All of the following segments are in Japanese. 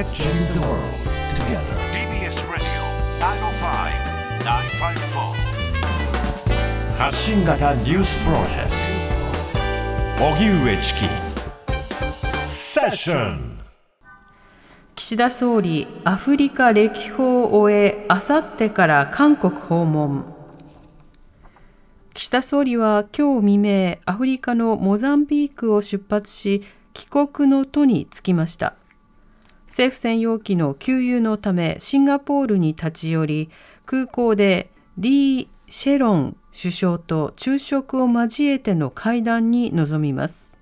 Let's change the world together. TBS Radio 905-954発信型ニュースプロジェクト荻上チキセッション岸田総理、アフリカ歴訪を終え、あさってから韓国訪問。岸田総理は今日未明、アフリカのモザンビークを出発し、帰国の途に着きました。政府専用機の給油のためシンガポールに立ち寄り、空港でリー・シェロン首相と昼食を交えての会談に臨みます。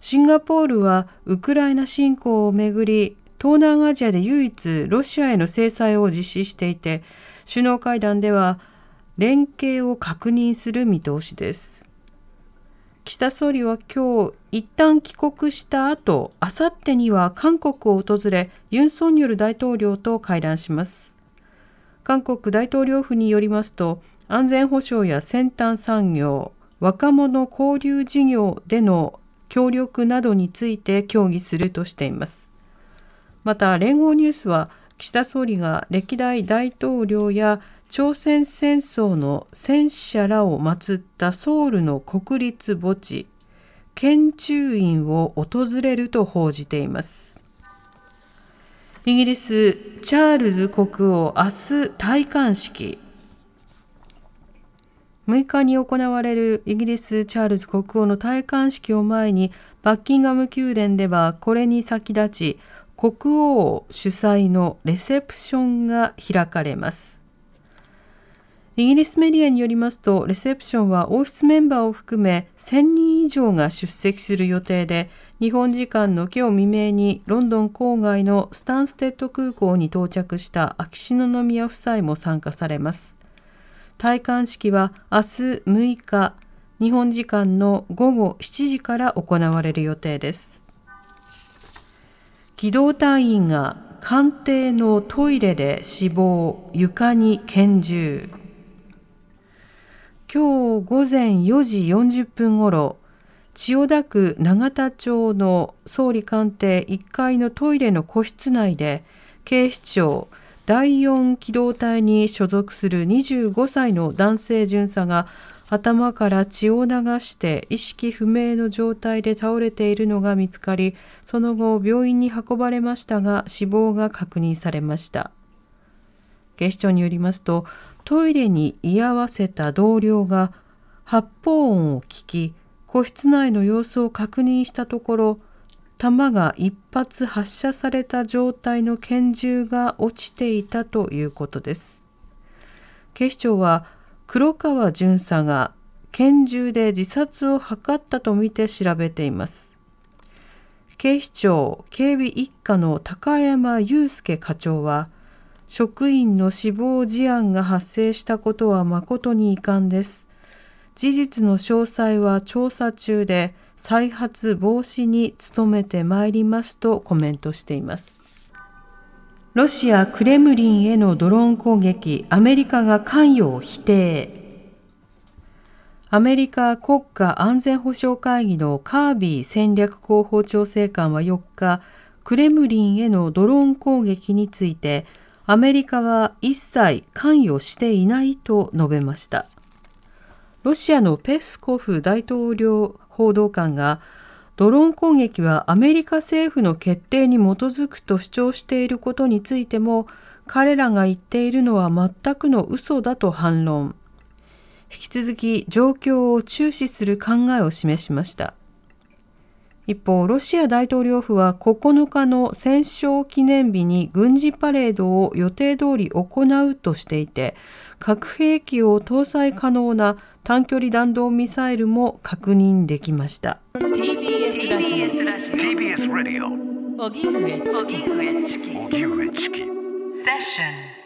シンガポールはウクライナ侵攻をめぐり、東南アジアで唯一ロシアへの制裁を実施していて、首脳会談では連携を確認する見通しです。岸田総理は今日一旦帰国した後、あさってには韓国を訪れ、ユン・ソンニョル大統領と会談します。韓国大統領府によりますと、安全保障や先端産業、若者交流事業での協力などについて協議するとしています。また、連合ニュースは、岸田総理が歴代大統領や朝鮮戦争の戦死者らを祀ったソウルの国立墓地、建中院を訪れると報じています。イギリス、チャールズ国王、明日戴冠式。6日に行われるイギリス・チャールズ国王の戴冠式を前に、バッキンガム宮殿ではこれに先立ち、国王主催のレセプションが開かれます。イギリスメディアによりますと、レセプションは王室メンバーを含め1000人以上が出席する予定で、日本時間の今日未明にロンドン郊外のスタンステッド空港に到着した秋篠宮夫妻も参加されます。戴冠式は明日6日、日本時間の午後7時から行われる予定です。機動隊員が官邸のトイレで死亡、床に拳銃。今日午前4時40分ごろ、千代田区永田町の総理官邸1階のトイレの個室内で、警視庁第4機動隊に所属する25歳の男性巡査が頭から血を流して意識不明の状態で倒れているのが見つかり、その後病院に運ばれましたが死亡が確認されました。警視庁によりますと、トイレに居合わせた同僚が発砲音を聞き、個室内の様子を確認したところ、弾が一発発射された状態の拳銃が落ちていたということです。警視庁は黒川巡査が拳銃で自殺を図ったとみて調べています。警視庁警備一課の高山祐介課長は、職員の死亡事案が発生したことは誠に遺憾です。事実の詳細は調査中で再発防止に努めてまいりますとコメントしています。ロシア・クレムリンへのドローン攻撃、アメリカが関与を否定。アメリカ国家安全保障会議のカービー戦略広報調整官は4日、クレムリンへのドローン攻撃について、アメリカは一切関与していないと述べました。ロシアのペスコフ大統領報道官が、ドローン攻撃はアメリカ政府の決定に基づくと主張していることについても、彼らが言っているのは全くの嘘だと反論。引き続き状況を注視する考えを示しました。一方、ロシア大統領府は9日の戦勝記念日に軍事パレードを予定通り行うとしていて、核兵器を搭載可能な短距離弾道ミサイルも確認できました。TBS ラジオ TBS ラジオ。荻上チキ荻上チキセッション